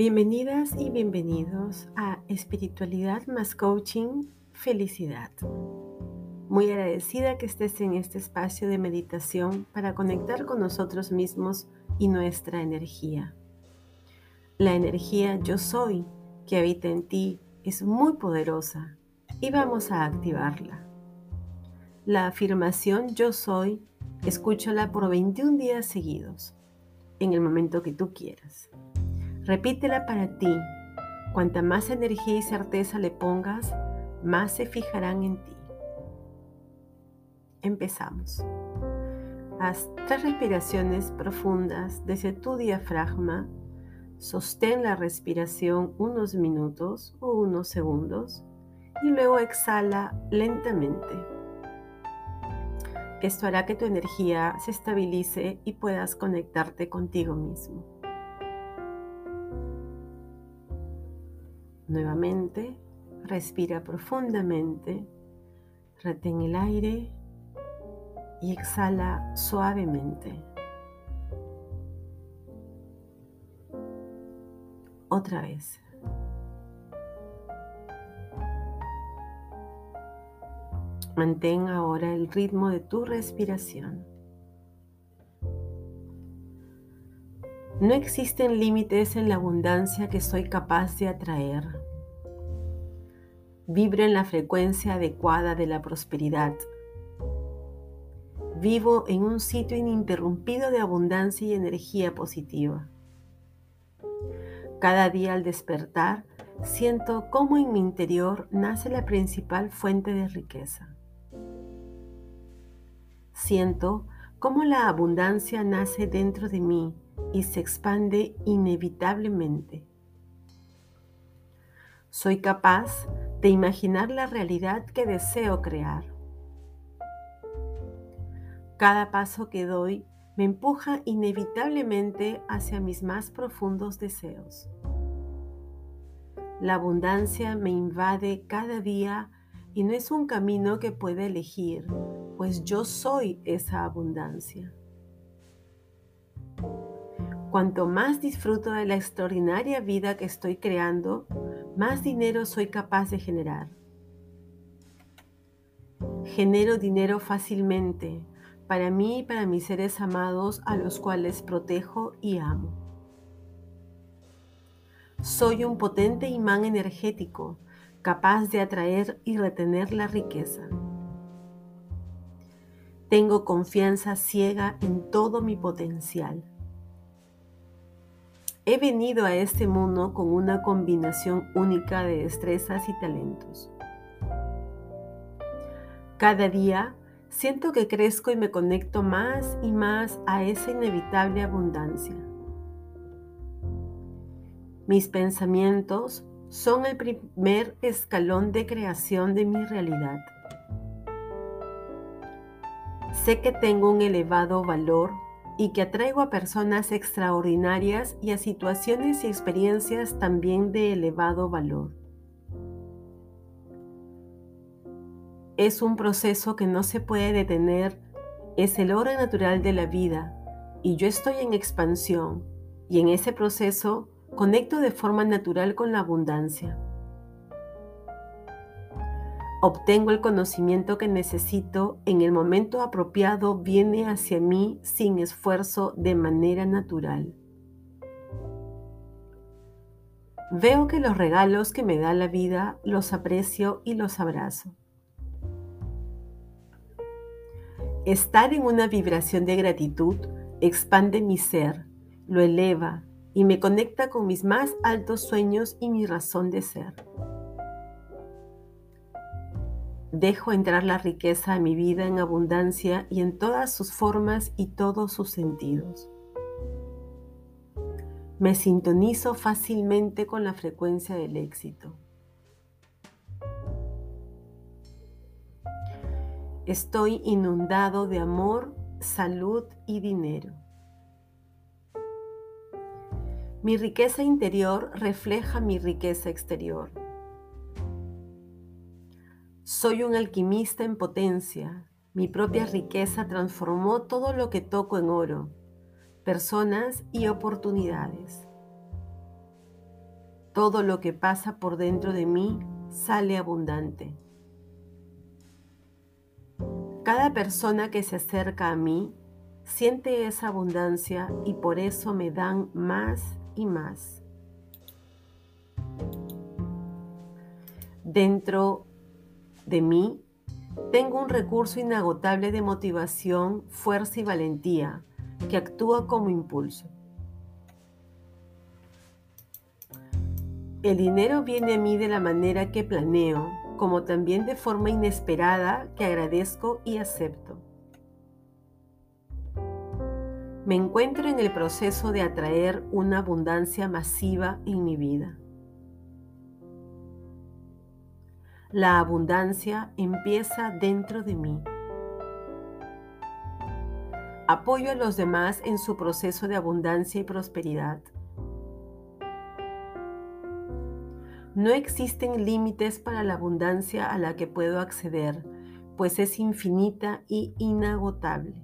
Bienvenidas y bienvenidos a Espiritualidad más Coaching Felicidad. Muy agradecida que estés en este espacio de meditación para conectar con nosotros mismos y nuestra energía. La energía yo soy que habita en ti es muy poderosa y vamos a activarla. La afirmación yo soy, escúchala por 21 días seguidos, en el momento que tú quieras. Repítela para ti. Cuanta más energía y certeza le pongas, más se fijarán en ti. Empezamos. Haz tres respiraciones profundas desde tu diafragma. Sostén la respiración unos minutos o unos segundos y luego exhala lentamente. Esto hará que tu energía se estabilice y puedas conectarte contigo mismo. Nuevamente, respira profundamente, retén el aire y exhala suavemente. Otra vez. Mantén ahora el ritmo de tu respiración. No existen límites en la abundancia que soy capaz de atraer. Vibro en la frecuencia adecuada de la prosperidad. Vivo en un sitio ininterrumpido de abundancia y energía positiva. Cada día al despertar, siento cómo en mi interior nace la principal fuente de riqueza. Siento cómo la abundancia nace dentro de mí y se expande inevitablemente. Soy capaz de imaginar la realidad que deseo crear. Cada paso que doy me empuja inevitablemente hacia mis más profundos deseos. La abundancia me invade cada día y no es un camino que pueda elegir, pues yo soy esa abundancia. Cuanto más disfruto de la extraordinaria vida que estoy creando, más dinero soy capaz de generar. Genero dinero fácilmente para mí y para mis seres amados a los cuales protejo y amo. Soy un potente imán energético capaz de atraer y retener la riqueza. Tengo confianza ciega en todo mi potencial. He venido a este mundo con una combinación única de destrezas y talentos. Cada día siento que crezco y me conecto más y más a esa inevitable abundancia. Mis pensamientos son el primer escalón de creación de mi realidad. Sé que tengo un elevado valor y que atraigo a personas extraordinarias y a situaciones y experiencias también de elevado valor. Es un proceso que no se puede detener, es el orden natural de la vida y yo estoy en expansión y en ese proceso conecto de forma natural con la abundancia. Obtengo el conocimiento que necesito en el momento apropiado, viene hacia mí sin esfuerzo de manera natural. Veo que los regalos que me da la vida los aprecio y los abrazo. Estar en una vibración de gratitud expande mi ser, lo eleva y me conecta con mis más altos sueños y mi razón de ser. Dejo entrar la riqueza a mi vida en abundancia y en todas sus formas y todos sus sentidos. Me sintonizo fácilmente con la frecuencia del éxito. Estoy inundado de amor, salud y dinero. Mi riqueza interior refleja mi riqueza exterior. Soy un alquimista en potencia. Mi propia riqueza transformó todo lo que toco en oro, personas y oportunidades. Todo lo que pasa por dentro de mí sale abundante. Cada persona que se acerca a mí siente esa abundancia y por eso me dan más y más. Dentro de mí tengo un recurso inagotable de motivación, fuerza y valentía que actúa como impulso. El dinero viene a mí de la manera que planeo, como también de forma inesperada que agradezco y acepto. Me encuentro en el proceso de atraer una abundancia masiva en mi vida. La abundancia empieza dentro de mí. Apoyo a los demás en su proceso de abundancia y prosperidad. No existen límites para la abundancia a la que puedo acceder, pues es infinita y inagotable.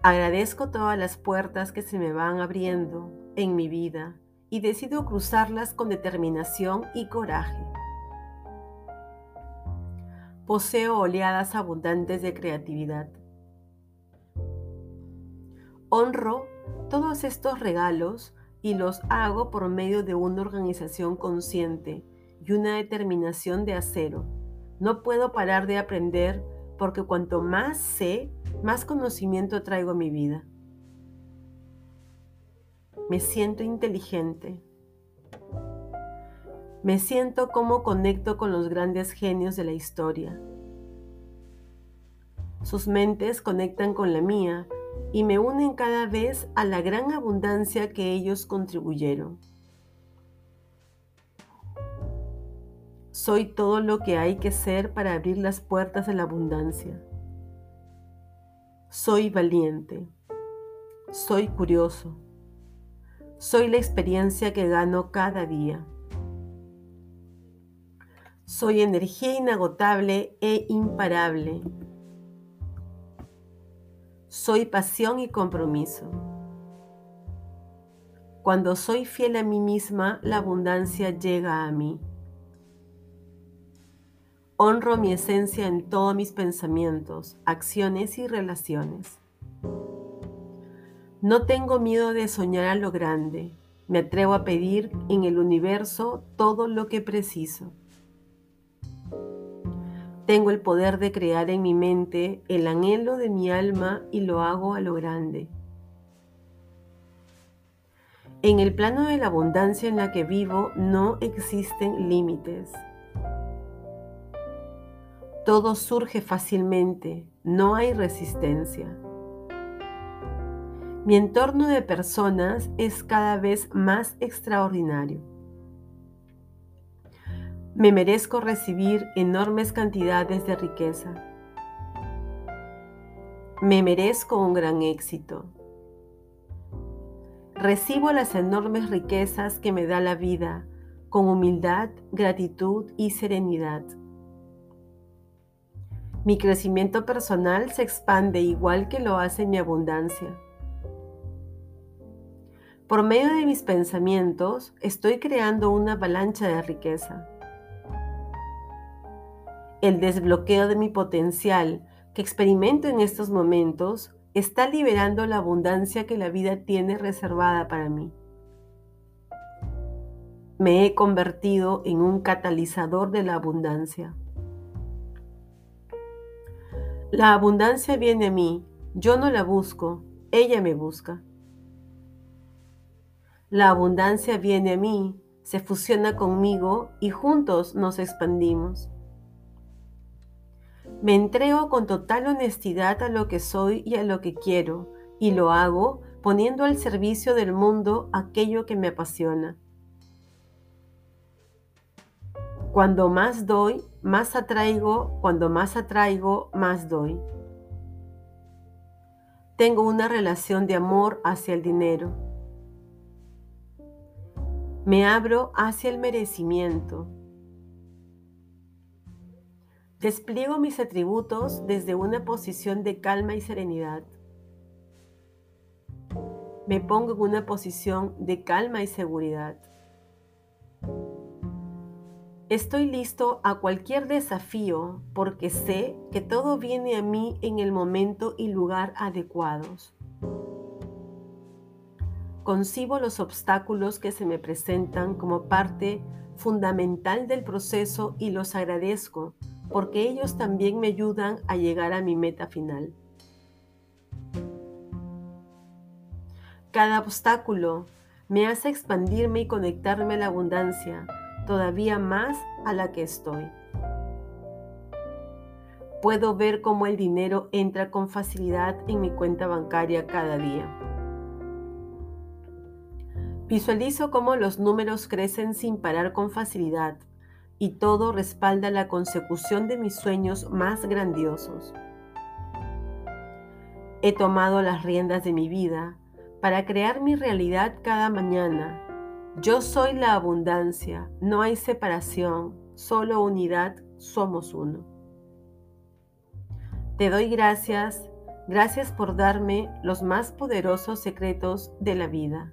Agradezco todas las puertas que se me van abriendo en mi vida y decido cruzarlas con determinación y coraje. Poseo oleadas abundantes de creatividad. Honro todos estos regalos y los hago por medio de una organización consciente y una determinación de acero. No puedo parar de aprender porque cuanto más sé, más conocimiento traigo a mi vida. Me siento inteligente. Me siento como conecto con los grandes genios de la historia. Sus mentes conectan con la mía y me unen cada vez a la gran abundancia que ellos contribuyeron. Soy todo lo que hay que ser para abrir las puertas de la abundancia. Soy valiente. Soy curioso. Soy la experiencia que gano cada día. Soy energía inagotable e imparable. Soy pasión y compromiso. Cuando soy fiel a mí misma, la abundancia llega a mí. Honro mi esencia en todos mis pensamientos, acciones y relaciones. No tengo miedo de soñar a lo grande. Me atrevo a pedir en el universo todo lo que preciso. Tengo el poder de crear en mi mente el anhelo de mi alma y lo hago a lo grande. En el plano de la abundancia en la que vivo no existen límites. Todo surge fácilmente, no hay resistencia. Mi entorno de personas es cada vez más extraordinario. Me merezco recibir enormes cantidades de riqueza. Me merezco un gran éxito. Recibo las enormes riquezas que me da la vida con humildad, gratitud y serenidad. Mi crecimiento personal se expande igual que lo hace mi abundancia. Por medio de mis pensamientos estoy creando una avalancha de riqueza el desbloqueo de mi potencial que experimento en estos momentos está liberando la abundancia que la vida tiene reservada para mí. Me he convertido en un catalizador de la abundancia. La abundancia viene a mí, yo no la busco, ella me busca. La abundancia viene a mí, se fusiona conmigo y juntos nos expandimos. Me entrego con total honestidad a lo que soy y a lo que quiero, y lo hago poniendo al servicio del mundo aquello que me apasiona. Cuando más doy, más atraigo, cuando más atraigo, más doy. Tengo una relación de amor hacia el dinero. Me abro hacia el merecimiento. Despliego mis atributos desde una posición de calma y serenidad. me pongo en una posición de calma y seguridad. Estoy listo a cualquier desafío porque sé que todo viene a mí en el momento y lugar adecuados. Concibo los obstáculos que se me presentan como parte fundamental del proceso y los agradezco porque ellos también me ayudan a llegar a mi meta final. Cada obstáculo me hace expandirme y conectarme a la abundancia, todavía más a la que estoy. Puedo ver cómo el dinero entra con facilidad en mi cuenta bancaria cada día. Visualizo cómo los números crecen sin parar con facilidad y todo respalda la consecución de mis sueños más grandiosos. He tomado las riendas de mi vida para crear mi realidad cada mañana. Yo soy la abundancia, no hay separación, solo unidad, somos uno. Te doy gracias, gracias por darme los más poderosos secretos de la vida.